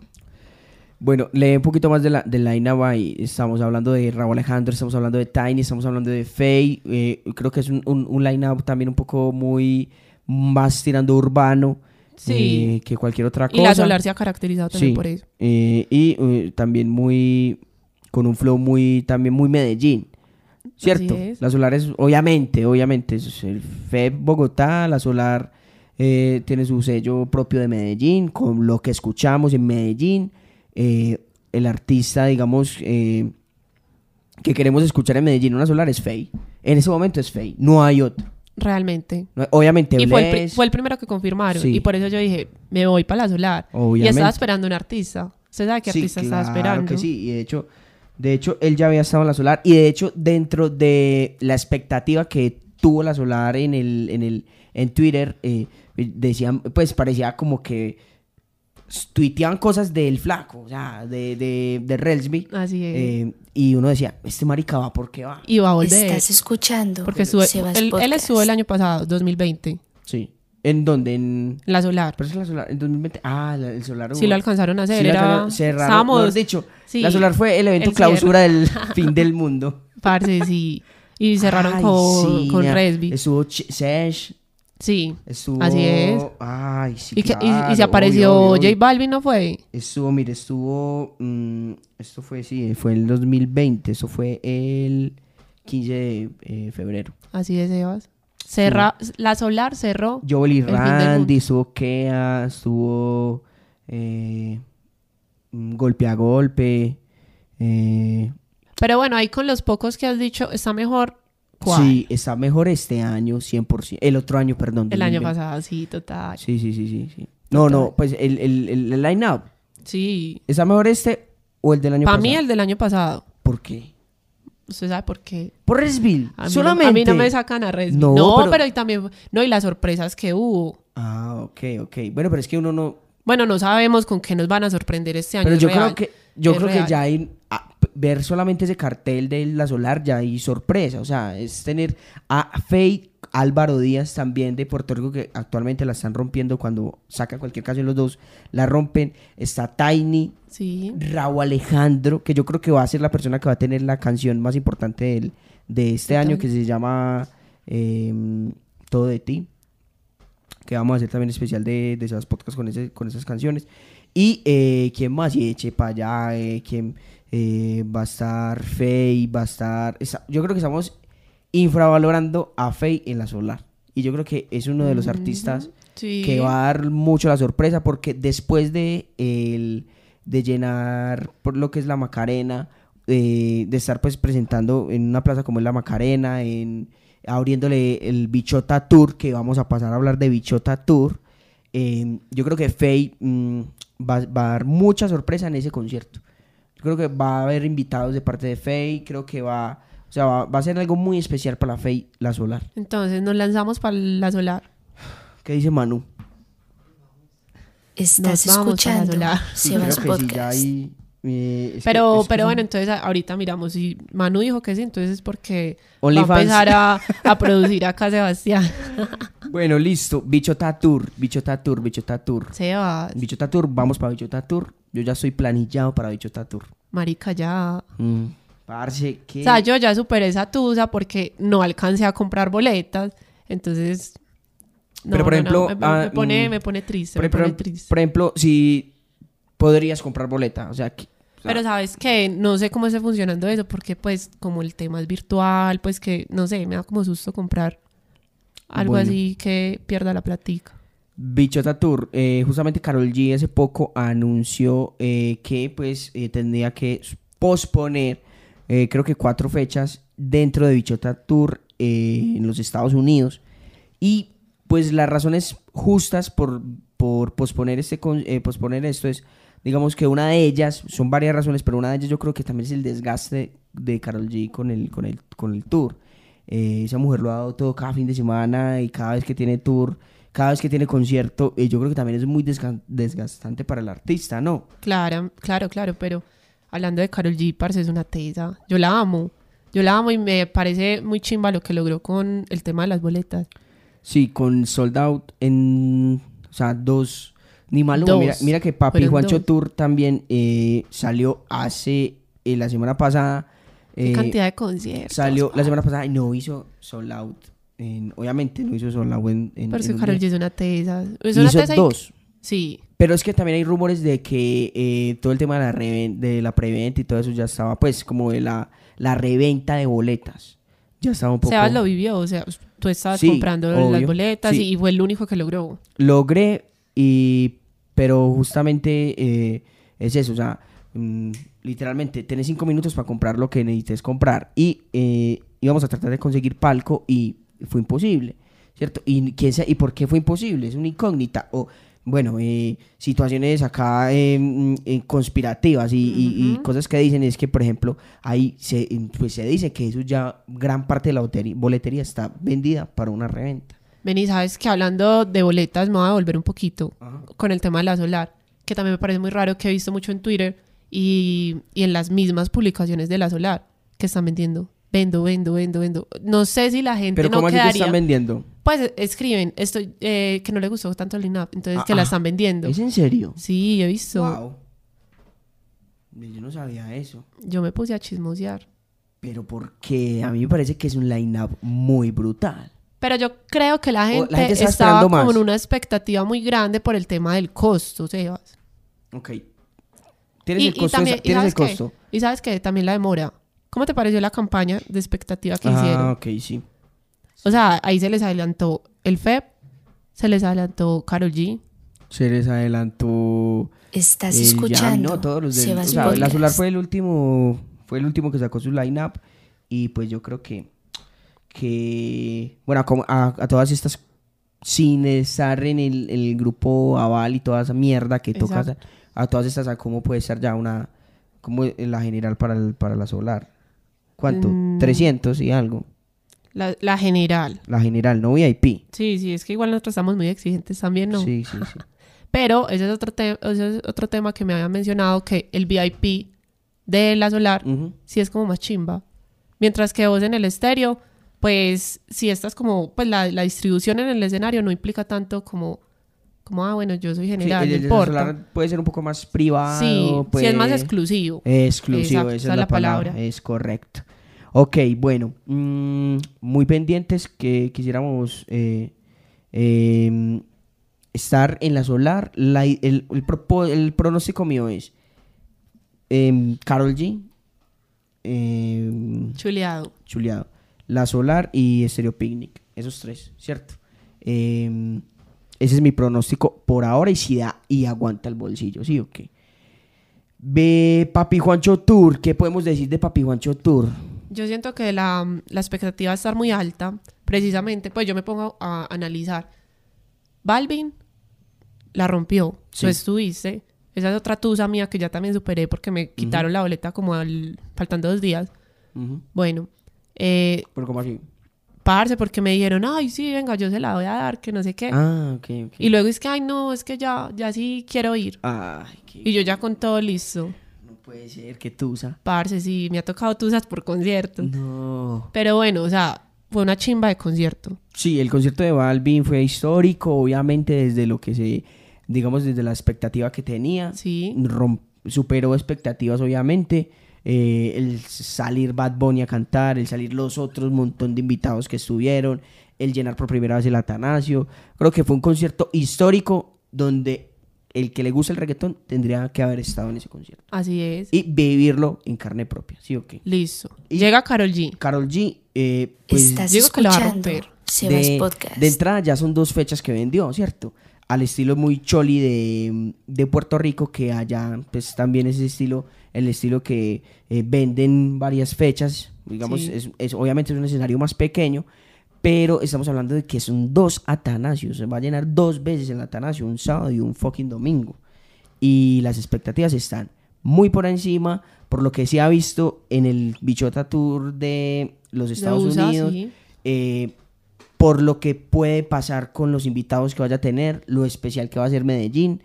Speaker 1: Bueno, lee un poquito más de la, de line up ahí. Estamos hablando de Raúl Alejandro, estamos hablando de Tiny, estamos hablando de Faye. eh, creo que es un, un, un line up también un poco muy más tirando urbano
Speaker 2: Sí.
Speaker 1: eh, que cualquier otra cosa.
Speaker 2: Y la solar se ha caracterizado también
Speaker 1: Sí.
Speaker 2: por eso.
Speaker 1: Eh, y eh, también muy con un flow muy también muy Medellín. ¿Cierto? La Solar es, obviamente, obviamente, es el FEB Bogotá, la Solar eh, tiene su sello propio de Medellín, con lo que escuchamos en Medellín. Eh, el artista, digamos, eh, que queremos escuchar en Medellín, una solar, es Faye. En ese momento es Faye, no hay otro.
Speaker 2: Realmente.
Speaker 1: No- obviamente,
Speaker 2: Y fue el, fue el primero que confirmaron.
Speaker 1: Sí.
Speaker 2: Y por eso yo dije, me voy para la solar. Y
Speaker 1: Obviamente.
Speaker 2: estaba esperando un artista. ¿Usted sabe qué
Speaker 1: Sí,
Speaker 2: artista estaba
Speaker 1: claro
Speaker 2: esperando?
Speaker 1: que sí, y de hecho, de hecho, él ya había estado en la solar, y de hecho, dentro de la expectativa que tuvo la solar en el, en el, en Twitter, eh, decían, pues parecía como que tuiteaban cosas del flaco, o sea, de, de, de Relsby.
Speaker 2: Así es.
Speaker 1: eh, y uno decía, este marica va, ¿por qué va?
Speaker 2: y va a volver.
Speaker 3: Estás escuchando
Speaker 2: Porque estuvo,
Speaker 3: Sebas
Speaker 2: él, estuvo el año pasado, 2020.
Speaker 1: Sí. ¿En dónde? En...
Speaker 2: La solar.
Speaker 1: Pero es la solar, en 2020. Ah, la- el solar.
Speaker 2: Sí lo alcanzaron a hacer.
Speaker 1: Sí, la
Speaker 2: era...
Speaker 1: cerraron, dicho,
Speaker 2: sí,
Speaker 1: la solar fue el evento
Speaker 2: el
Speaker 1: clausura del fin del mundo.
Speaker 2: Parce, sí. Y cerraron
Speaker 1: Ay,
Speaker 2: con,
Speaker 1: sí,
Speaker 2: con. Resby.
Speaker 1: Estuvo Sesh,
Speaker 2: Sí.
Speaker 1: estuvo...
Speaker 2: Así es.
Speaker 1: Ay, sí,
Speaker 2: y, que- y- y
Speaker 1: claro,
Speaker 2: se apareció
Speaker 1: obvio, obvio,
Speaker 2: J. Balvin, ¿no fue?
Speaker 1: Estuvo, mire, estuvo... mm, esto fue, sí, fue el 2020. Eso fue el 15 de eh, febrero.
Speaker 2: Así de Sebas. Cerra... La solar cerró.
Speaker 1: Joel y
Speaker 2: El fin del
Speaker 1: Randy, estuvo Kea, estuvo... eh, mm, golpe a golpe. eh,
Speaker 2: Pero bueno, ahí con los pocos que has dicho, está mejor. ¿Cuál?
Speaker 1: Sí, está mejor este año, 100%. El otro año, perdón.
Speaker 2: El año
Speaker 1: 2020.
Speaker 2: pasado, sí, total.
Speaker 1: Sí, sí, sí, sí. sí. No, no, pues el, el, el, el line-up.
Speaker 2: Sí.
Speaker 1: ¿Está mejor este o el del año
Speaker 2: Para
Speaker 1: pasado?
Speaker 2: mí el del año pasado.
Speaker 1: ¿Por qué?
Speaker 2: ¿Usted sabe por qué?
Speaker 1: Por Resville.
Speaker 2: A mí,
Speaker 1: Solamente.
Speaker 2: No, a mí no me sacan a Resby.
Speaker 1: No,
Speaker 2: No,
Speaker 1: pero-
Speaker 2: pero... y también... No, y las sorpresas que hubo.
Speaker 1: Ah, ok, ok. Bueno, pero es que uno no.
Speaker 2: Bueno, no sabemos con qué nos van a sorprender este año.
Speaker 1: Pero yo
Speaker 2: real.
Speaker 1: creo que yo
Speaker 2: Es
Speaker 1: creo
Speaker 2: real.
Speaker 1: que ya hay ah, ver solamente ese cartel de la solar ya hay sorpresa, o sea, es tener a Faye Álvaro Díaz también de Puerto Rico que actualmente la están rompiendo cuando sacan cualquier canción los dos la rompen, está Tiny,
Speaker 2: Sí.
Speaker 1: Raúl Alejandro, que yo creo que va a ser la persona que va a tener la canción más importante del- de este año que se llama em, Todo de ti. Que vamos a hacer también especial de, de esas podcasts con, ese, con esas canciones. Y eh, quién más, y eche para allá, eh, quién eh, va a estar Faye, va a estar. yo creo que estamos infravalorando a Faye en la solar. Y yo creo que es uno de los artistas
Speaker 2: Sí.
Speaker 1: que va a dar mucho la sorpresa porque después de el de llenar por lo que es la Macarena eh, de estar pues presentando en una plaza como es la Macarena en abriéndole el Bichota Tour que vamos a pasar a hablar de Bichota Tour eh, yo creo que Faye mm, va, va a dar mucha sorpresa en ese concierto yo creo que va a haber invitados de parte de Faye creo que va o sea va, va a ser algo muy especial para la Faye la solar
Speaker 2: Entonces nos lanzamos para la solar.
Speaker 1: ¿qué dice Manu?
Speaker 3: Estás
Speaker 2: Nos vamos a la
Speaker 3: escuchando
Speaker 2: solar.
Speaker 1: Sí,
Speaker 3: Sebas
Speaker 1: creo que sí, ya
Speaker 3: Podcast.
Speaker 1: hay, eh,
Speaker 2: Pero,
Speaker 1: que
Speaker 2: pero bueno, entonces ahorita miramos. Si Manu dijo que sí, entonces es porque va a empezar a, a producir acá Sebastián.
Speaker 1: Bueno, listo. Bichota Tour, Bichota Tour, Bichota Tour.
Speaker 2: Sebas,
Speaker 1: Bichota Tour, vamos para Bichota Tour. Yo ya estoy planillado para Bichota Tour.
Speaker 2: marica, ya.
Speaker 1: Mm. Parce, ¿qué?
Speaker 2: O sea, yo ya superé esa tusa porque no alcancé a comprar boletas. Entonces. no,
Speaker 1: Pero, por
Speaker 2: no,
Speaker 1: ejemplo,
Speaker 2: me, me-
Speaker 1: ah,
Speaker 2: me pone,
Speaker 1: mm,
Speaker 2: me pone triste.
Speaker 1: por,
Speaker 2: me pone triste.
Speaker 1: por ejemplo, si podrías comprar boleta, o sea, que- o sea,
Speaker 2: Pero sabes que no sé cómo está funcionando eso, porque pues como el tema es virtual, pues que no sé, me da como susto comprar algo
Speaker 1: Bueno.
Speaker 2: así que pierda la platica.
Speaker 1: Bichota Tour, eh, justamente Carol G hace poco anunció eh, que pues eh, tendría que posponer eh, creo que cuatro fechas dentro de Bichota Tour en los Estados Unidos y pues las razones justas por, por posponer, este, posponer esto es digamos que una de ellas, son varias razones, pero una de ellas yo creo que también es el desgaste de Carol G con el, con el, con el tour. Eh, esa mujer lo ha dado todo cada fin de semana y cada vez que tiene tour, cada vez que tiene concierto, eh, yo creo que también es muy desga- desgastante para el artista, ¿no?
Speaker 2: Claro, claro, claro, pero hablando de Carol G, parce, es una tesa. Yo la amo. Yo la amo y me parece muy chimba lo que logró con el tema de las boletas.
Speaker 1: Sí, con Sold Out en, o sea, dos, ni malo, mira, mira que Papi
Speaker 2: Fueron
Speaker 1: Juancho
Speaker 2: dos.
Speaker 1: Tour también eh, salió hace, eh, la semana pasada,
Speaker 2: Qué
Speaker 1: eh,
Speaker 2: cantidad de conciertos.
Speaker 1: salió la semana pasada y no hizo Sold Out, en- obviamente no hizo Sold Out en, en,
Speaker 2: Pero es que. G es una tesa. Una
Speaker 1: hizo
Speaker 2: tesa y-
Speaker 1: dos.
Speaker 2: Sí,
Speaker 1: Pero es que también hay rumores de que todo el tema de la, de la preventa y todo eso ya estaba, pues, como de la, la reventa de boletas. Ya estaba un poco...
Speaker 2: Sebas lo vivió, o sea, tú estabas
Speaker 1: Sí,
Speaker 2: comprando las boletas
Speaker 1: sí.
Speaker 2: y fue el único que logró.
Speaker 1: Logré, y, pero justamente eh, es eso, o sea, mm, literalmente, tenés cinco minutos para comprar lo que necesites comprar. Y eh, íbamos a tratar de conseguir palco y fue imposible, ¿cierto? ¿Y, quién sa- ¿Y por qué fue imposible? Es una incógnita. O, bueno, eh, situaciones acá eh, mm, eh, conspirativas y, y- cosas que dicen es que, por ejemplo, ahí se, pues se dice que eso ya, gran parte de la boletería está vendida para una reventa.
Speaker 2: Vení, sabes que hablando de boletas, me voy a volver un poquito
Speaker 1: Ajá.
Speaker 2: con el tema de la solar, que también me parece muy raro que he visto mucho en Twitter y, y en las mismas publicaciones de la solar que están vendiendo. Vendo, vendo, vendo, vendo. No sé si la gente
Speaker 1: Pero
Speaker 2: no
Speaker 1: ¿cómo así que
Speaker 2: quedaría.
Speaker 1: están vendiendo?
Speaker 2: Pues escriben esto, eh, que no le gustó tanto el line-up, entonces
Speaker 1: Ah,
Speaker 2: que la
Speaker 1: ah,
Speaker 2: están vendiendo.
Speaker 1: ¿Es en serio?
Speaker 2: Sí, he visto.
Speaker 1: Wow. Yo no sabía eso.
Speaker 2: Yo me puse a chismosear.
Speaker 1: Pero porque a mí me parece que es un line-up muy brutal.
Speaker 2: Pero yo creo que la gente,
Speaker 1: la gente está
Speaker 2: estaba en una expectativa muy grande por el tema del costo, Sebas.
Speaker 1: Ok. ¿Tienes
Speaker 2: Y-
Speaker 1: el
Speaker 2: y
Speaker 1: costo?
Speaker 2: también-
Speaker 1: esa-
Speaker 2: y
Speaker 1: ¿Tienes el costo?
Speaker 2: Y sabes que también la demora. ¿Cómo te pareció la campaña de expectativa que
Speaker 1: Ah,
Speaker 2: hicieron?
Speaker 1: ok, sí.
Speaker 2: O sea, ahí se les adelantó el FEP, se les adelantó Carol G.
Speaker 1: Se les adelantó.
Speaker 3: Estás
Speaker 1: el
Speaker 3: escuchando.
Speaker 1: ¿no? Todos los
Speaker 3: Sebas
Speaker 1: o sea, la. Solar fue el último. Fue el último que sacó su line-up. Y pues yo creo que. Que. Bueno, como a, a todas estas. Sin estar en el, el grupo Aval y toda esa mierda que toca.
Speaker 2: Exacto.
Speaker 1: A todas estas, ¿a ¿cómo puede ser ya una. Como la general para, el- para la Solar? ¿Cuánto?
Speaker 2: Mm.
Speaker 1: 300 y algo.
Speaker 2: La, la general.
Speaker 1: La general, no VIP.
Speaker 2: Sí, sí, es que igual nosotros estamos muy exigentes también, ¿no?
Speaker 1: Sí, sí, sí.
Speaker 2: Pero ese es otro, ese es otro tema que me habían mencionado, que el VIP de la solar sí es como más chimba. Mientras que vos en el estéreo, pues si estás como, pues la, la distribución en el escenario no implica tanto como, como ah, bueno, yo soy
Speaker 1: Sí,
Speaker 2: general,
Speaker 1: el-
Speaker 2: no
Speaker 1: el. Solar puede ser un poco más privado.
Speaker 2: Sí, sí es más exclusivo.
Speaker 1: Exclusivo,
Speaker 2: Exacto,
Speaker 1: esa es la, palabra. Es correcto. Ok, bueno. mm, muy pendientes que quisiéramos eh, eh, estar en la solar. La- el, el pronóstico mío es em, Carol G. em,
Speaker 2: Chuleado.
Speaker 1: chuleado. La Solar y Stereo Picnic. Esos tres, ¿cierto? Eh, ese es mi pronóstico por ahora y si da y aguanta el bolsillo, ¿sí o qué? Ve Papi Juancho Tour. ¿Qué podemos decir de Papi Juancho Tour?
Speaker 2: Yo siento que la, la expectativa va a estar muy alta, precisamente, pues yo me pongo a analizar. Balvin la rompió,
Speaker 1: Sí.
Speaker 2: tú estuviste. Esa es otra tusa mía que ya también superé porque me quitaron la boleta como al, faltando dos días. Bueno, eh,
Speaker 1: Pero como así.
Speaker 2: parce, porque me dijeron, ay, sí, venga, yo se la voy a dar, que no sé qué.
Speaker 1: Ah, ok, ok.
Speaker 2: Y luego es que, ay, no, es que ya, ya sí quiero ir.
Speaker 1: Ay, qué...
Speaker 2: Y yo ya con todo listo.
Speaker 1: No puede ser, que tusa.
Speaker 2: Parce, sí, me ha tocado tusas por concierto.
Speaker 1: No.
Speaker 2: Pero bueno, o sea, fue una chimba de concierto.
Speaker 1: Sí, el concierto de Balvin fue histórico, obviamente desde lo que se, digamos, desde la expectativa que tenía.
Speaker 2: Sí.
Speaker 1: Rom- superó expectativas, obviamente. Eh, el salir Bad Bunny a cantar, el salir los otros montón de invitados que estuvieron, el llenar por primera vez el Atanasio. Creo que fue un concierto histórico donde el que le gusta el reggaetón tendría que haber estado en ese concierto.
Speaker 2: Así es.
Speaker 1: Y vivirlo en carne propia, ¿sí o qué?
Speaker 2: Listo.
Speaker 1: Y-
Speaker 2: Llega Carol G.
Speaker 1: Carol G, eh, pues
Speaker 3: Estás
Speaker 2: digo que lo va a
Speaker 3: escuchando.
Speaker 2: romper.
Speaker 1: De,
Speaker 3: Podcast.
Speaker 1: de entrada ya son dos fechas que vendió, ¿cierto? Al estilo muy choli de, de Puerto Rico, que allá pues también es ese estilo, el estilo que eh, venden varias fechas, digamos,
Speaker 2: Sí.
Speaker 1: es, es- obviamente es un escenario más pequeño, pero estamos hablando de que son dos Atanasios, se va a llenar dos veces el Atanasio, un sábado y un fucking domingo. Y las expectativas están muy por encima, por lo que se ha visto en el Bichota Tour de los Estados
Speaker 2: USA,
Speaker 1: Unidos
Speaker 2: sí.
Speaker 1: eh, por lo que puede pasar con los invitados que vaya a tener, lo especial que va a ser Medellín,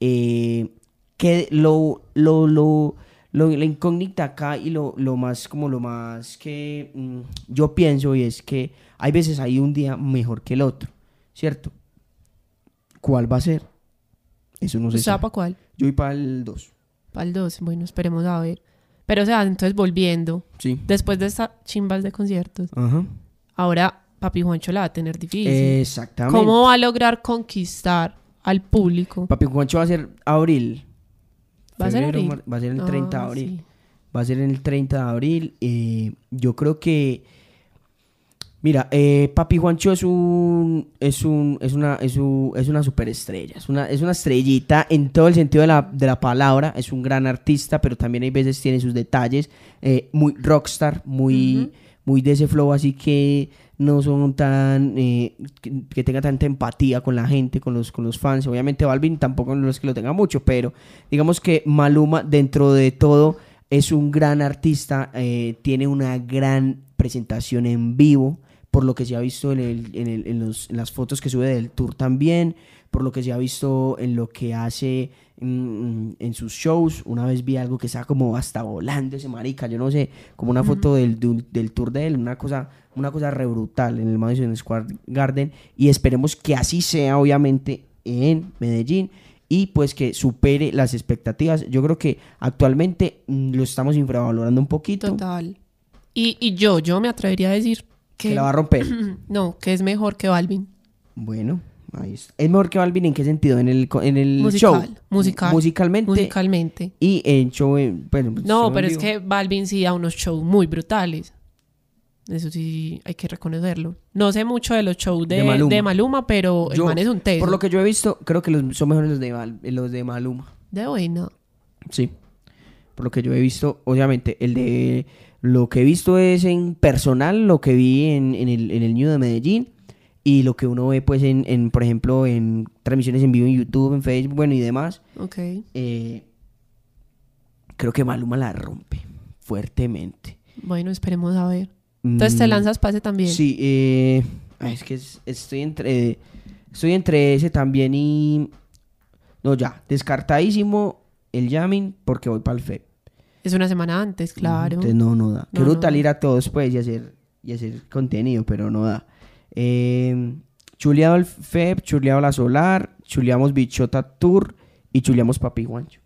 Speaker 1: eh, que lo, lo, lo, lo- la incógnita acá y lo, lo más, como lo más que mm, yo pienso y es que hay veces hay un día mejor que el otro, ¿cierto? ¿Cuál va a ser? Eso no se
Speaker 2: ¿Usted para cuál?
Speaker 1: Yo voy para el 2.
Speaker 2: Para el 2. Bueno, esperemos a ver. Pero, o sea, entonces volviendo.
Speaker 1: Sí.
Speaker 2: Después de estas chimbas de conciertos,
Speaker 1: Ajá.
Speaker 2: ahora Papi Juancho la va a tener difícil.
Speaker 1: Exactamente.
Speaker 2: ¿Cómo va a lograr conquistar al público?
Speaker 1: Papi Juancho va a ser abril.
Speaker 2: ¿Va a ser abril?
Speaker 1: Va a ser el 30 de
Speaker 2: Ah,
Speaker 1: abril.
Speaker 2: sí.
Speaker 1: Va a ser el 30 de abril. eh, yo creo que Mira, eh, Papi Juancho es un es un es una es, un- es una superestrella, es una es una estrellita en todo el sentido de la, de la palabra, es un gran artista, pero también hay veces tiene sus detalles, eh, muy rockstar, muy muy de ese flow, así que no son tan eh, que, tenga tanta empatía con la gente, con los con los fans. Obviamente Balvin tampoco no es que lo tenga mucho, pero digamos que Maluma dentro de todo es un gran artista, eh, tiene una gran presentación en vivo, por lo que se ha visto en, el- en el- en los- en las fotos que sube del tour también, por lo que se ha visto en lo que hace en sus shows. Una vez vi algo que estaba como hasta volando ese marica, yo no sé, como una foto del, del tour de él, una cosa, una cosa re brutal en el Madison Square Garden y esperemos que así sea obviamente en Medellín y pues que supere las expectativas. Yo creo que actualmente mm, lo estamos infravalorando un poquito.
Speaker 2: Total. Y, y yo, yo me atrevería a decir que...
Speaker 1: Que la va a romper.
Speaker 2: No, que es mejor que Balvin.
Speaker 1: Bueno, ahí está. ¿Es mejor que Balvin en qué sentido? En el, co- en el
Speaker 2: Musical,
Speaker 1: show.
Speaker 2: musical.
Speaker 1: Musicalmente.
Speaker 2: Musicalmente.
Speaker 1: Y en show. en- bueno, pues,
Speaker 2: No,
Speaker 1: show en
Speaker 2: pero es que Balvin sí da unos shows muy brutales. Eso sí hay que reconocerlo. No sé mucho de los shows de,
Speaker 1: De
Speaker 2: de
Speaker 1: Maluma.
Speaker 2: Pero el
Speaker 1: Yo,
Speaker 2: man es un teso.
Speaker 1: Por lo que yo he visto, creo que los, son mejores los de, Val- los de Maluma.
Speaker 2: De buena.
Speaker 1: Sí. Por lo que yo he visto, obviamente, el de. Lo que he visto es en personal, lo que vi en, en el, en el New de Medellín. Y lo que uno ve, pues, en, en, por ejemplo, en transmisiones en vivo en YouTube, en Facebook, bueno, y demás.
Speaker 2: Ok.
Speaker 1: eh, creo que Maluma la rompe fuertemente.
Speaker 2: Bueno, esperemos a ver. Entonces te
Speaker 1: Mm,
Speaker 2: lanzas pase también.
Speaker 1: Sí, eh, es que es- estoy entre estoy entre ese también y no ya, descartadísimo el jamming porque voy para el FEP.
Speaker 2: Es una semana antes, claro.
Speaker 1: Entonces no no da. Qué
Speaker 2: No,
Speaker 1: brutal
Speaker 2: da.
Speaker 1: ir a todos pues y hacer y hacer contenido, pero no da. Eh, chuleado el FEP, chuleado la Solar, chuleamos Bichota Tour y chuleamos Papi Juancho.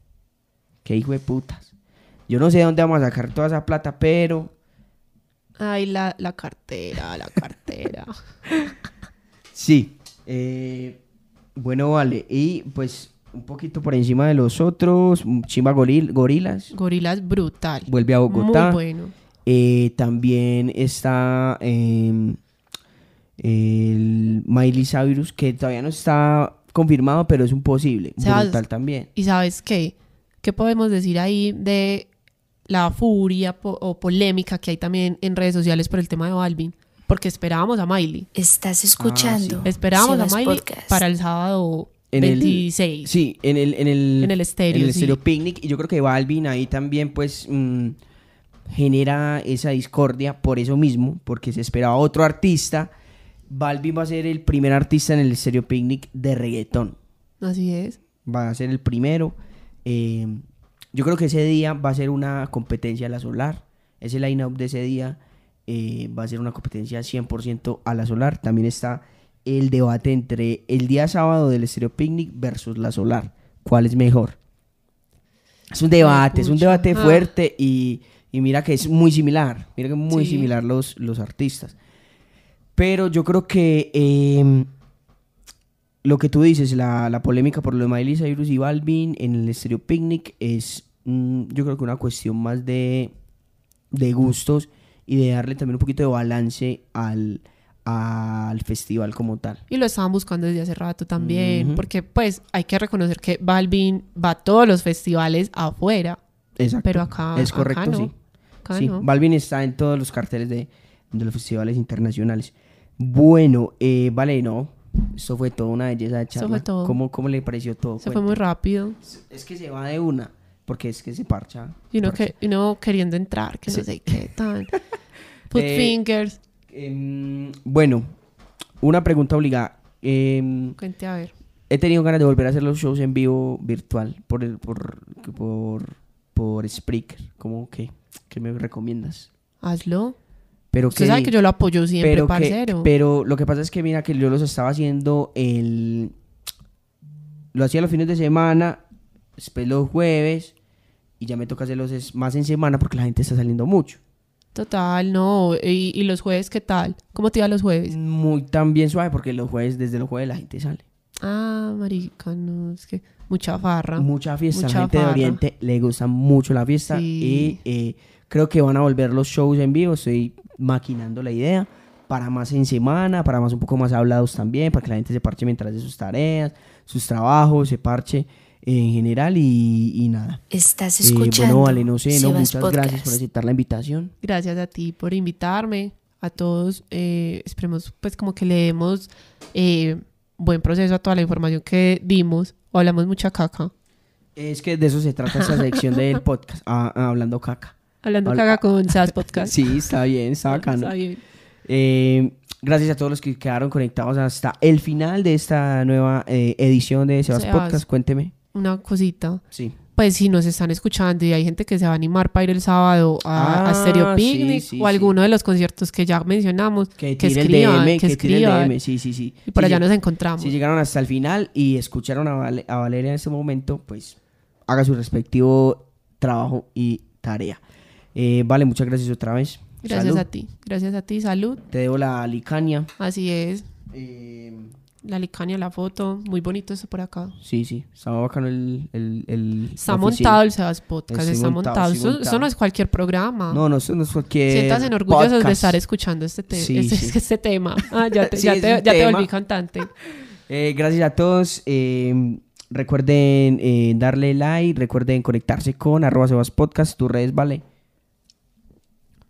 Speaker 1: Qué hijo de putas. Yo no sé de dónde vamos a sacar toda esa plata, pero
Speaker 2: Ay, la, la cartera, la cartera.
Speaker 1: Sí. eh, bueno, vale. Y pues un poquito por encima de los otros. Chimba Goril- Gorilas.
Speaker 2: Gorilas brutal.
Speaker 1: Vuelve a Bogotá.
Speaker 2: Muy bueno.
Speaker 1: Eh, también está eh, el Miley Cyrus, que todavía no está confirmado, pero es un posible. Brutal también.
Speaker 2: ¿Y sabes qué? ¿Qué podemos decir ahí de la furia po- o polémica que hay también en redes sociales por el tema de Balvin? Porque esperábamos a Miley.
Speaker 3: Estás escuchando.
Speaker 2: Esperábamos
Speaker 3: Sebas
Speaker 2: a Miley
Speaker 3: Podcast.
Speaker 2: para el sábado
Speaker 1: En el-
Speaker 2: 26.
Speaker 1: Sí, en el, en el,
Speaker 2: En el estéreo,
Speaker 1: en el
Speaker 2: sí.
Speaker 1: estéreo picnic. Y yo creo que Balvin ahí también, pues, mm, genera esa discordia por eso mismo, porque se esperaba otro artista. Balvin va a ser el primer artista en el estéreo picnic de reggaetón.
Speaker 2: Así es.
Speaker 1: Va a ser el primero. Eh, yo creo que ese día va a ser una competencia a la solar. Ese line-up de ese día eh, va a ser una competencia 100% a la solar. También está el debate entre el día sábado del Estéreo Picnic versus la solar. ¿Cuál es mejor? Es un debate, es un debate
Speaker 2: Ah.
Speaker 1: fuerte y, y mira que es muy similar. Mira que es muy
Speaker 2: Sí.
Speaker 1: similar los, los artistas. Pero yo creo que eh, lo que tú dices, la, la polémica por lo de Miley Cyrus y Balvin en el Stereo Picnic es, mm, yo creo que una cuestión más de, de gustos y de darle también un poquito de balance al, al festival como tal.
Speaker 2: Y lo estaban buscando desde hace rato también. Porque, pues, hay que reconocer que Balvin va a todos los festivales afuera.
Speaker 1: Exacto.
Speaker 2: Pero acá.
Speaker 1: Es correcto,
Speaker 2: acá no.
Speaker 1: sí.
Speaker 2: Acá
Speaker 1: Sí,
Speaker 2: no.
Speaker 1: Balvin está en todos los carteles de, de los festivales internacionales. Bueno, eh, vale, no. Esto fue toda una belleza de charla.
Speaker 2: fue todo.
Speaker 1: ¿Cómo, cómo le pareció todo?
Speaker 2: Se fue muy rápido.
Speaker 1: Es que se va de una, porque es que se parcha.
Speaker 2: Y uno,
Speaker 1: parcha.
Speaker 2: que, y uno queriendo entrar, que
Speaker 1: Sí.
Speaker 2: no sé qué tan. Put
Speaker 1: Eh,
Speaker 2: fingers.
Speaker 1: Em, bueno, una pregunta obligada. Em,
Speaker 2: Cuente a ver.
Speaker 1: he tenido ganas de volver a hacer los shows en vivo virtual por el, por, por, por Spreaker. ¿Cómo que? ¿Qué me recomiendas?
Speaker 2: Hazlo.
Speaker 1: Pero
Speaker 2: Usted sabe que yo lo apoyo siempre,
Speaker 1: pero, que- pero lo que pasa es que mira que yo los estaba haciendo el... Lo hacía los fines de semana, después los jueves, y ya me toca hacerlos más en semana porque la gente está saliendo mucho.
Speaker 2: Total, no. ¿Y, y los jueves qué tal? ¿Cómo te iba los jueves?
Speaker 1: Muy también suave porque los jueves, desde los jueves la gente sale.
Speaker 2: Ah, marica, no, es que mucha farra.
Speaker 1: Mucha fiesta,
Speaker 2: Mucha
Speaker 1: la gente de. Oriente le gusta mucho la fiesta
Speaker 2: Sí.
Speaker 1: y eh, creo que van a volver los shows en vivo, estoy maquinando la idea para más en semana, para más un poco más hablados también, para que la gente se parche mientras hace sus tareas, sus trabajos, se parche en general y, y nada.
Speaker 3: Estás
Speaker 1: Eh,
Speaker 3: escuchando.
Speaker 1: bueno, vale, no sé, no, muchas
Speaker 3: Podcast.
Speaker 1: gracias por aceptar la invitación.
Speaker 2: Gracias a ti por invitarme, a todos. eh, esperemos pues como que le demos eh, buen proceso a toda la información que dimos. O hablamos mucha caca.
Speaker 1: Es que de eso se trata esta sección del podcast, ah, hablando caca.
Speaker 2: Hablando
Speaker 1: Habla-
Speaker 2: caca con SAS Podcast.
Speaker 1: Sí, está bien, está bacano.
Speaker 2: Está bien.
Speaker 1: Eh, gracias a todos los que quedaron conectados hasta el final de esta nueva eh, edición de Sebas,
Speaker 2: Sebas.
Speaker 1: Podcast. Cuénteme.
Speaker 2: Una cosita.
Speaker 1: Sí.
Speaker 2: Pues si nos están escuchando y hay gente que se va a animar para ir el sábado a, a
Speaker 1: Ah,
Speaker 2: Stereo
Speaker 1: sí,
Speaker 2: Picnic
Speaker 1: sí,
Speaker 2: o
Speaker 1: sí.
Speaker 2: alguno de los conciertos que ya mencionamos,
Speaker 1: Que
Speaker 2: que escriban,
Speaker 1: el DM,
Speaker 2: que
Speaker 1: que, tire el
Speaker 2: escriban.
Speaker 1: DM. Sí, sí, sí.
Speaker 2: y por allá nos encontramos.
Speaker 1: Si llegaron hasta el final y escucharon a, Vale- a Valeria en este momento, pues haga su respectivo trabajo y tarea. Eh, vale, muchas gracias otra vez.
Speaker 2: Gracias
Speaker 1: Salud.
Speaker 2: a ti. Gracias a ti. Salud.
Speaker 1: Te debo la licania.
Speaker 2: Así es.
Speaker 1: Eh,
Speaker 2: La licania, la foto. Muy bonito esto por acá.
Speaker 1: sí, sí. Estaba bacano el, el, el-
Speaker 2: Está montado el Sebas Podcast. Está
Speaker 1: montado,
Speaker 2: Eso, eso no es cualquier programa.
Speaker 1: No, no, eso no es cualquier.
Speaker 2: Siéntanse orgullosos de estar escuchando este, te-
Speaker 1: Sí,
Speaker 2: este,
Speaker 1: sí.
Speaker 2: este tema. Ah, ya te,
Speaker 1: Sí,
Speaker 2: ya te, ya te volví cantante.
Speaker 1: Eh, gracias a todos. eh, recuerden eh, darle like. Recuerden conectarse con arroba Sebas Podcast. Tus redes, vale.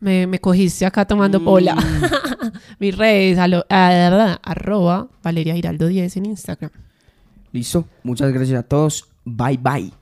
Speaker 2: Me, me cogiste acá tomando pola.
Speaker 1: Mm.
Speaker 2: Mis redes, alo- ah, arroba Valeria Giraldo 10 en Instagram.
Speaker 1: Listo. Muchas gracias a todos. Bye bye.